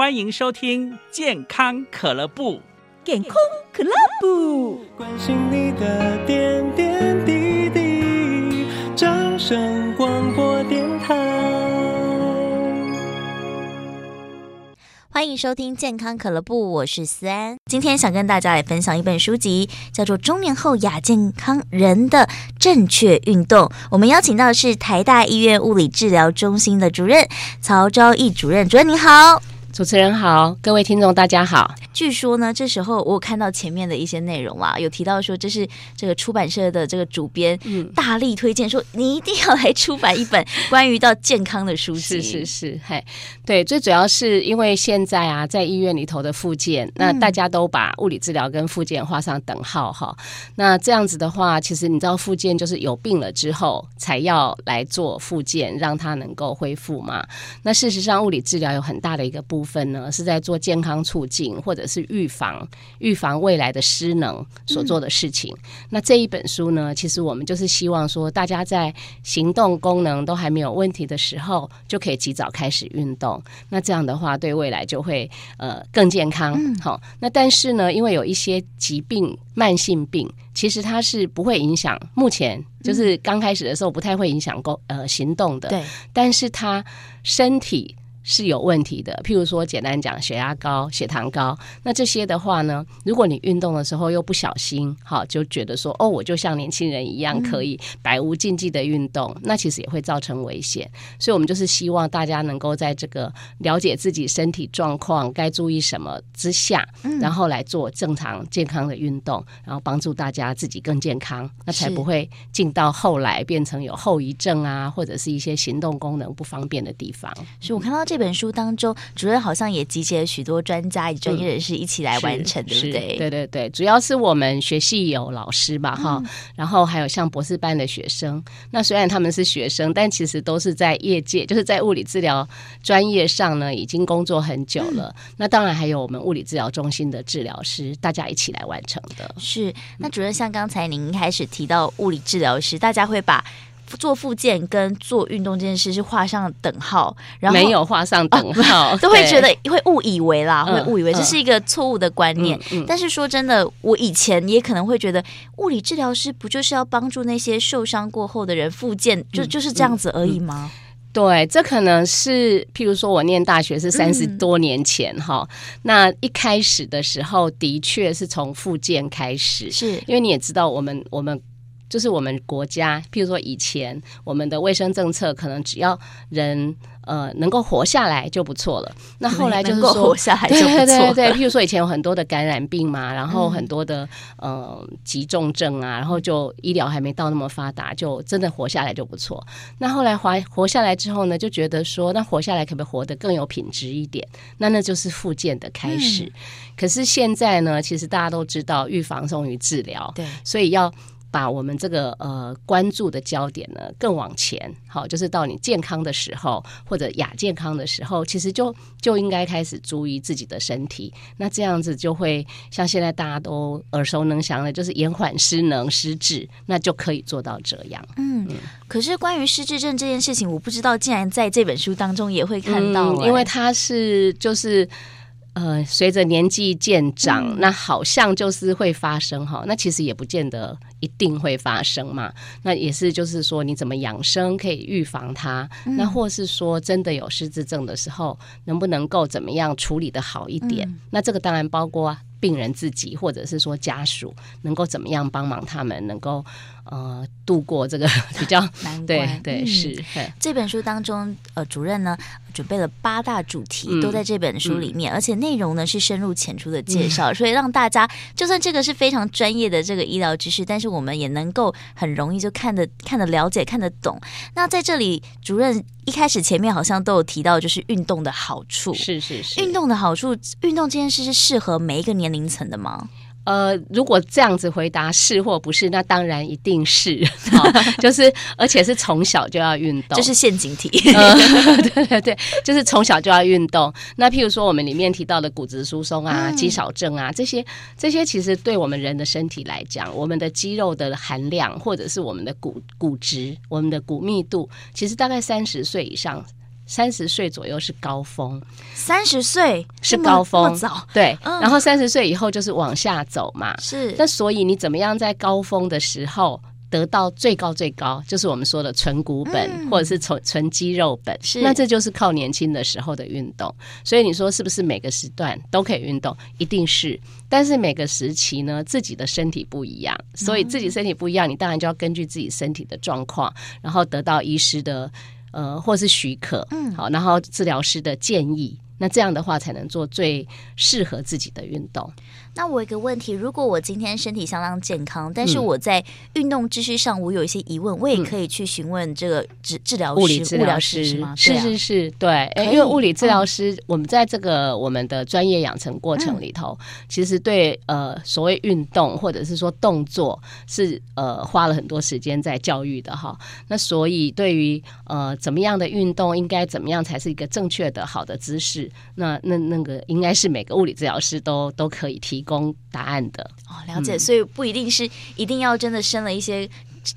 欢迎收听健康可乐部。健康可乐部，关心你的点点滴滴。掌声广播电台，欢迎收听健康可乐部，我是思安。今天想跟大家来分享一本书籍，叫做《中年后亚健康人的正确运动》。我们邀请到的是台大医院物理治疗中心的主任曹昭义主任，主任您好。主持人好，各位听众大家好。据说呢，这时候我有看到前面的一些内容啦，有提到说这是这个出版社的这个主编，嗯，大力推荐说你一定要来出版一本 关于到健康的书籍。是是是，嘿，对，最主要是因为现在啊，在医院里头的复健，那大家都把物理治疗跟复健画上等号哈。那这样子的话，其实你知道复健就是有病了之后才要来做复健，让它能够恢复嘛。那事实上，物理治疗有很大的一个部分。部分呢是在做健康促进或者是预防预防未来的失能所做的事情。嗯。那这一本书呢，其实我们就是希望说，大家在行动功能都还没有问题的时候，就可以及早开始运动。那这样的话，对未来就会呃更健康。好，嗯，那但是呢，因为有一些疾病、慢性病，其实它是不会影响，目前就是刚开始的时候不太会影响工呃行动的。对，但是它身体。是有问题的，譬如说，简单讲，血压高、血糖高，那这些的话呢，如果你运动的时候又不小心，好，就觉得说，哦，我就像年轻人一样，可以百无禁忌的运动，嗯，那其实也会造成危险。所以，我们就是希望大家能够在这个了解自己身体状况、该注意什么之下，然后来做正常健康的运动，然后帮助大家自己更健康，那才不会进到后来变成有后遗症啊，或者是一些行动功能不方便的地方。所以我看到。这本书当中，主任好像也集结了许多专家与专业人士一起来完成，对不对？对对对，主要是我们学系有老师吧，哈、嗯，然后还有像博士班的学生。那虽然他们是学生，但其实都是在业界，就是在物理治疗专业上呢，已经工作很久了。嗯、那当然还有我们物理治疗中心的治疗师，大家一起来完成的。是，那主任像刚才您一开始提到物理治疗师，大家会把。做复健跟做运动这件事是画上等号，然后没有画上等号，哦、都会觉得会误以为啦，会误以为这是一个错误的观念。嗯嗯嗯、但是说真的，我以前也可能会觉得，物理治疗师不就是要帮助那些受伤过后的人复健，就就是这样子而已吗？对，这可能是譬如说我念大学是三十多年前哈、嗯，那一开始的时候的确是从复健开始，是因为你也知道我们我们。就是我们国家，譬如说以前我们的卫生政策，可能只要人呃能够活下来就不错了。那后来就是说活下来就不错。对 对对，譬如说以前有很多的感染病嘛，然后很多的呃急重症啊，然后就医疗还没到那么发达，就真的活下来就不错。那后来活活下来之后呢，就觉得说，那活下来可不可以活得更有品质一点？那那就是复健的开始。嗯。可是现在呢，其实大家都知道预防重于治疗，对，所以要。把我们这个呃关注的焦点呢更往前，好，就是到你健康的时候或者亚健康的时候，其实就就应该开始注意自己的身体。那这样子就会像现在大家都耳熟能详的，就是延缓失能失智，那就可以做到这样。嗯，嗯，可是关于失智症这件事情，我不知道竟然在这本书当中也会看到，欸，嗯，因为它是就是。呃，随着年纪渐长，嗯，那好像就是会发生哈。那其实也不见得一定会发生嘛。那也是就是说，你怎么养生可以预防它，嗯？那或是说真的有失智症的时候，能不能够怎么样处理的好一点？嗯，那这个当然包括病人自己，或者是说家属，能够怎么样帮忙他们，能够。呃，度过这个 比较难关，对对、嗯、是。这本书当中，呃，主任呢准备了八大主题，嗯、都在这本书里面，嗯、而且内容呢是深入浅出的介绍、嗯，所以让大家就算这个是非常专业的这个医疗知识，但是我们也能够很容易就看得看得了解、看得懂。那在这里，主任一开始前面好像都有提到，就是运动的好处，是是是，运动的好处，运动这件事是适合每一个年龄层的吗？呃，如果这样子回答是或不是，那当然一定是，就是而且是从小就要运动，就是陷阱题。呃、对对对，就是从小就要运动。那譬如说我们里面提到的骨质疏松啊、肌少症啊这些，这些其实对我们人的身体来讲，我们的肌肉的含量或者是我们的骨骨质、我们的骨密度，其实大概三十岁以上。三十岁左右是高峰，三十岁是高峰，早对，嗯、然后三十岁以后就是往下走嘛。是，那所以你怎么样在高峰的时候？得到最高最高，就是我们说的纯骨本，嗯、或者是纯纯肌肉本。是，那这就是靠年轻的时候的运动。所以你说是不是每个时段都可以运动？一定是。但是每个时期呢，自己的身体不一样，所以自己身体不一样，你当然就要根据自己身体的状况，然后得到医师的呃或是许可，嗯，好，然后治疗师的建议。那这样的话才能做最适合自己的运动。那我有一个问题，如果我今天身体相当健康，但是我在运动知识上我有一些疑问，嗯、我也可以去询问这个治治疗师、物理治疗师是吗？是是是，对，欸、因为物理治疗师，我们在这个我们的专业养成过程里头，嗯、其实对呃所谓运动或者是说动作是呃花了很多时间在教育的哈。那所以对于呃怎么样的运动应该怎么样才是一个正确的好的姿势？那那那个应该是每个物理治疗师都都可以提供答案的哦，了解。嗯、所以不一定是一定要真的生了一些。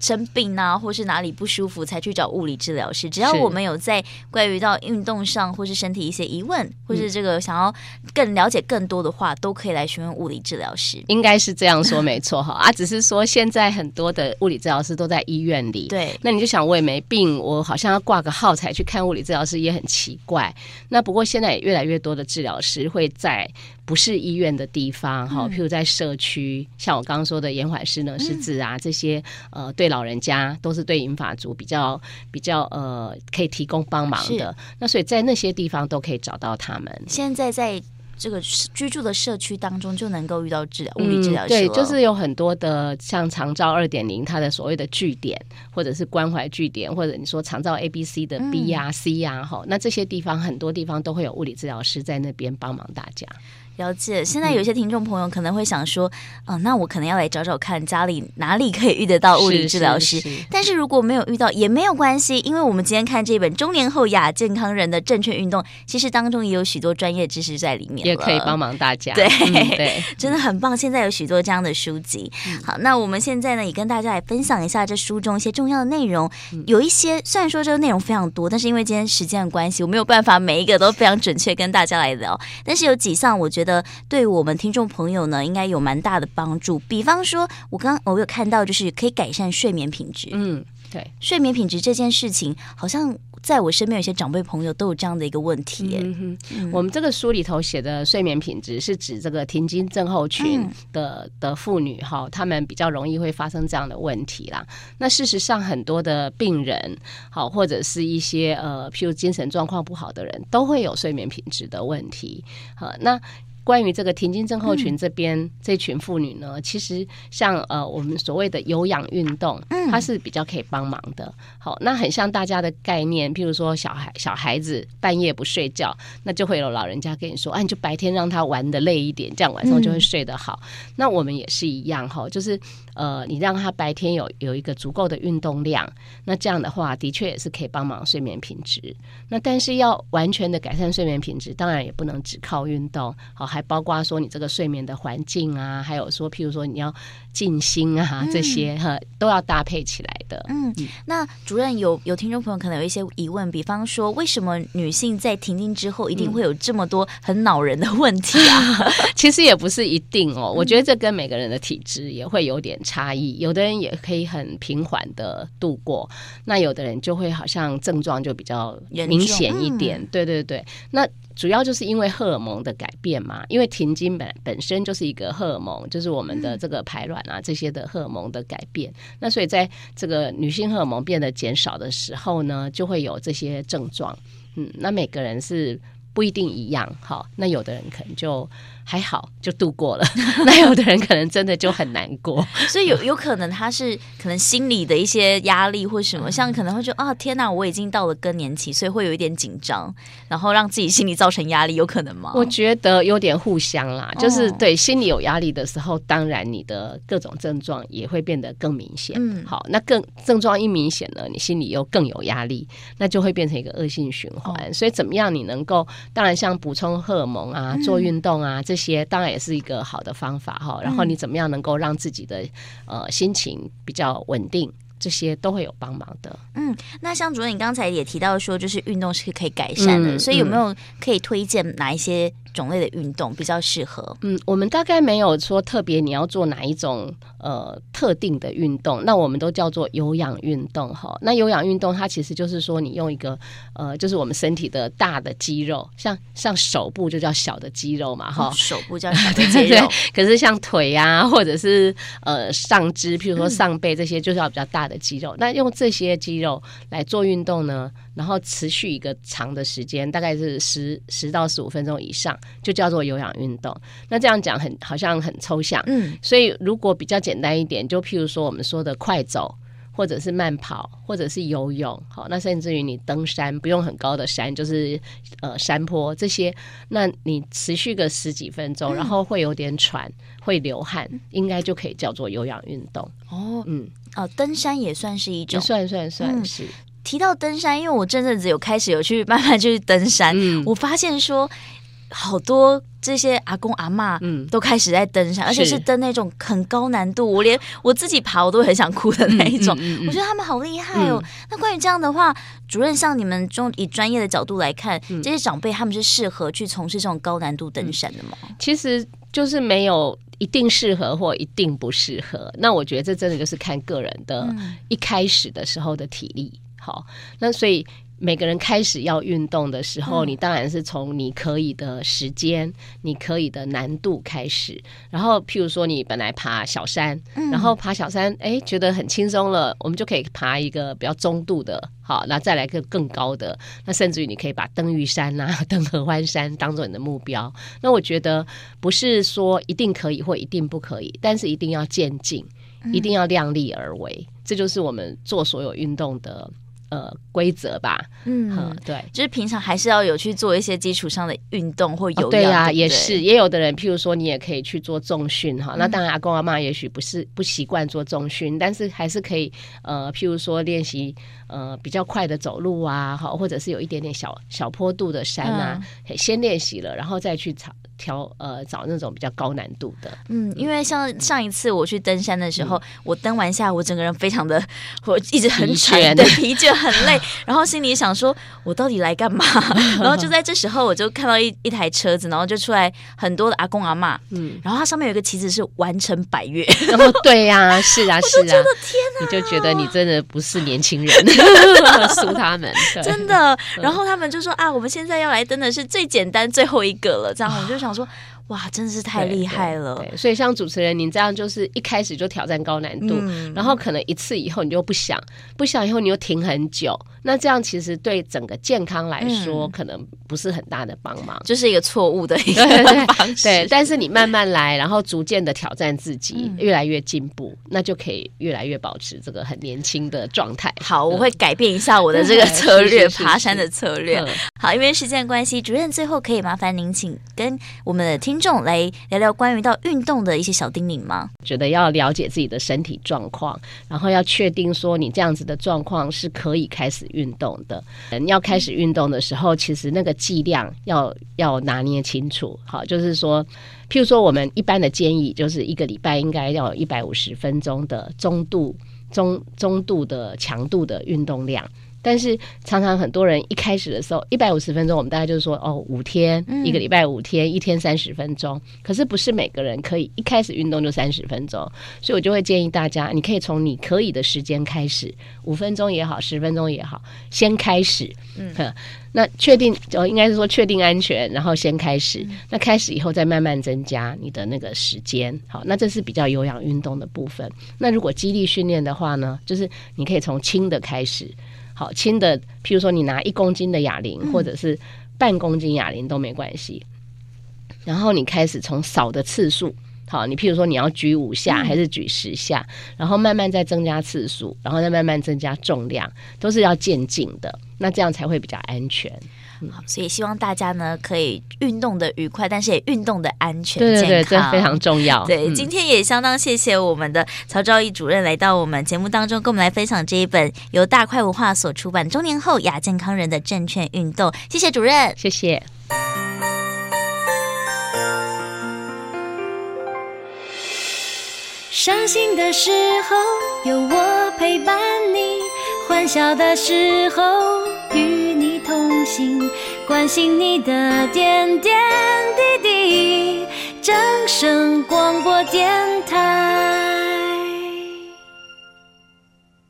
生病啊，或是哪里不舒服才去找物理治疗师。只要我们有在关于到运动上或是身体一些疑问，或是这个想要更了解更多的话，都可以来询问物理治疗师。应该是这样说没错哈啊，只是说现在很多的物理治疗师都在医院里，对。那你就想我也没病，我好像要挂个号才去看物理治疗师也很奇怪。那不过现在也越来越多的治疗师会在。不是医院的地方，哈，譬如在社区，嗯、像我刚刚说的延缓失能失智啊，嗯、这些呃，对老人家都是对银发族比较比较呃，可以提供帮忙的。那所以在那些地方都可以找到他们。现在在这个居住的社区当中就能够遇到治疗物理治疗师、嗯、对，就是有很多的像长照二点零，它的所谓的据点，或者是关怀据点，或者你说长照 A B C 的 B 呀、啊、C 呀、啊，哈、嗯，那这些地方很多地方都会有物理治疗师在那边帮忙大家。了解，现在有些听众朋友可能会想说，嗯、呃，那我可能要来找找看家里哪里可以遇得到物理 治疗师。是是是，但是如果没有遇到也没有关系，因为我们今天看这本《中年后亚健康人的正确运动》，其实当中也有许多专业知识在里面，也可以帮忙大家。对、嗯、对，真的很棒。现在有许多这样的书籍。嗯、好，那我们现在呢也跟大家来分享一下这书中一些重要的内容。嗯、有一些虽然说这个内容非常多，但是因为今天时间的关系，我没有办法每一个都非常准确跟大家来聊。但是有几项我觉得对我。们听众朋友呢，应该有蛮大的帮助。比方说，我刚刚我有看到，就是可以改善睡眠品质。嗯，对，睡眠品质这件事情，好像在我身边有些长辈朋友都有这样的一个问题。嗯哼，嗯，我们这个书里头写的睡眠品质，是指这个停经症候群的、嗯、的妇女哈，她们比较容易会发生这样的问题啦。那事实上，很多的病人，好或者是一些呃，譬如精神状况不好的人，都会有睡眠品质的问题。好，那。关于这个停经症候群这边、嗯、这群妇女呢，其实像呃我们所谓的有氧运动，它是比较可以帮忙的。好，那很像大家的概念，譬如说小孩小孩子半夜不睡觉，那就会有老人家跟你说，啊，你就白天让他玩的累一点，这样晚上就会睡得好。嗯、那我们也是一样哈，就是呃你让他白天有有一个足够的运动量，那这样的话的确也是可以帮忙睡眠品质。那但是要完全的改善睡眠品质，当然也不能只靠运动。好。还包括说你这个睡眠的环境啊，还有说譬如说你要静心啊，这些哈、嗯、都要搭配起来的。嗯，那主任有有听众朋友可能有一些疑问，比方说为什么女性在停经之后一定会有这么多很恼人的问题啊？嗯、其实也不是一定哦，我觉得这跟每个人的体质也会有点差异，有的人也可以很平缓的度过，那有的人就会好像症状就比较明显一点。嗯、对对对，那。主要就是因为荷尔蒙的改变嘛，因为停经本本身就是一个荷尔蒙，就是我们的这个排卵啊这些的荷尔蒙的改变。那所以在这个女性荷尔蒙变得减少的时候呢，就会有这些症状。嗯，那每个人是不一定一样，好，那有的人可能就。还好就度过了，那有的人可能真的就很难过，所以有有可能他是可能心理的一些压力或什么，嗯、像可能会觉得啊天哪，我已经到了更年期，所以会有一点紧张，然后让自己心里造成压力，有可能吗？我觉得有点互相啦，就是对心理有压力的时候，哦、当然你的各种症状也会变得更明显。嗯，好，那更症状一明显呢，你心里又更有压力，那就会变成一个恶性循环。哦、所以怎么样你能够，当然像补充荷尔蒙啊，做运动啊。嗯这些当然也是一个好的方法哈，然后你怎么样能够让自己的呃心情比较稳定？这些都会有帮忙的。嗯，那像主任你刚才也提到说，就是运动是可以改善的，嗯、所以有没有可以推荐哪一些种类的运动比较适合？嗯，我们大概没有说特别你要做哪一种呃特定的运动，那我们都叫做有氧运动哈。那有氧运动它其实就是说你用一个呃，就是我们身体的大的肌肉，像像手部就叫小的肌肉嘛哈、哦，手部叫小的肌肉，可是像腿啊或者是呃上肢，譬如说上背这些，就是要比较大的肌肉。嗯、那用这些肌肉来做运动呢，然后持续一个长的时间，大概是十十到十五分钟以上，就叫做有氧运动。那这样讲很好像很抽象，嗯，所以如果比较简单一点，就譬如说我们说的快走，或者是慢跑，或者是游泳，好，那甚至于你登山，不用很高的山，就是呃山坡这些，那你持续个十几分钟，然后会有点喘，会流汗，应该就可以叫做有氧运动。哦，嗯，哦，登山也算是一种，算算算是。提到登山，因为我这阵子有开始有去慢慢去登山，嗯、我发现说好多这些阿公阿嬷，嗯，都开始在登山，嗯、而且是登那种很高难度，我连我自己爬我都很想哭的那一种。嗯嗯嗯、我觉得他们好厉害哦。嗯、那关于这样的话，主任像你们中以专业的角度来看，嗯、这些长辈他们是适合去从事这种高难度登山的吗？其实就是没有一定适合或一定不适合。那我觉得这真的就是看个人的一开始的时候的体力。好，那所以每个人开始要运动的时候，嗯、你当然是从你可以的时间、你可以的难度开始。然后，譬如说你本来爬小山，嗯、然后爬小山，哎，觉得很轻松了，我们就可以爬一个比较中度的。好，那再来个更高的，那甚至于你可以把登玉山呐、啊、登合欢山当做你的目标。那我觉得不是说一定可以或一定不可以，但是一定要渐进，一定要量力而为。嗯、这就是我们做所有运动的。呃，规则吧，嗯，对，就是平常还是要有去做一些基础上的运动或有氧、哦，对啊，对对？也是，也有的人，譬如说你也可以去做重训哈，嗯、那当然阿公阿妈也许不是不习惯做重训，但是还是可以，呃，譬如说练习呃比较快的走路啊，好，或者是有一点点小小坡度的山啊，嗯、先练习了，然后再去找。挑呃找那种比较高难度的，嗯，因为像上一次我去登山的时候，嗯、我登完下，我整个人非常的，我一直很喘，对，疲倦很累，然后心里想说，我到底来干嘛？然后就在这时候，我就看到一一台车子，然后就出来很多的阿公阿嬷，嗯，然后它上面有一个旗子是完成百岳，然后对呀、啊，是啊，是啊，天哪，你就觉得你真的不是年轻人，输他们，真的。然后他们就说啊，我们现在要来登的是最简单最后一个了，这样我就想。说哇，真的是太厉害了！对对对，所以像主持人您这样，就是一开始就挑战高难度，嗯、然后可能一次以后你就不想，不想以后你又停很久，那这样其实对整个健康来说，可能不是很大的帮忙，嗯、就是一个错误的一 个方式。对，但是你慢慢来，然后逐渐的挑战自己，嗯、越来越进步，那就可以越来越保持这个很年轻的状态。好，我会改变一下我的这个 策略，爬山的策略。嗯、好，因为时间关系，主任最后可以麻烦您请跟我们的听听众来聊聊关于到运动的一些小叮咛吗？觉得要了解自己的身体状况，然后要确定说你这样子的状况是可以开始运动的。人要开始运动的时候，其实那个剂量要要拿捏清楚。好，就是说，譬如说我们一般的建议，就是一个礼拜应该要有一百五十分钟的中度、中中度的强度的运动量。但是常常很多人一开始的时候，一百五十分钟，我们大概就是说哦，五天、嗯、一个礼拜五天，一天三十分钟。可是不是每个人可以一开始运动就三十分钟，所以我就会建议大家，你可以从你可以的时间开始，五分钟也好，十分钟也好，先开始。嗯，那确定哦应该是说确定安全，然后先开始。嗯、那开始以后再慢慢增加你的那个时间。好，那这是比较有氧运动的部分。那如果肌力训练的话呢，就是你可以从轻的开始。好轻的，譬如说你拿一公斤的哑铃，或者是半公斤哑铃都没关系。嗯、然后你开始从少的次数，好，你譬如说你要举五下还是举十下，嗯、然后慢慢再增加次数，然后再慢慢增加重量，都是要渐进的。那这样才会比较安全。好，所以希望大家呢可以运动的愉快，但是也运动的安全对对对，健康，这非常重要。对，嗯、今天也相当谢谢我们的曹昭义主任来到我们节目当中，跟我们来分享这一本由大快文化所出版《中年后亚健康人的正确运动》。谢谢主任，谢谢。伤心的时候有我。陪伴你，欢笑的时候心，关心你的点点滴滴。掌声广播电台。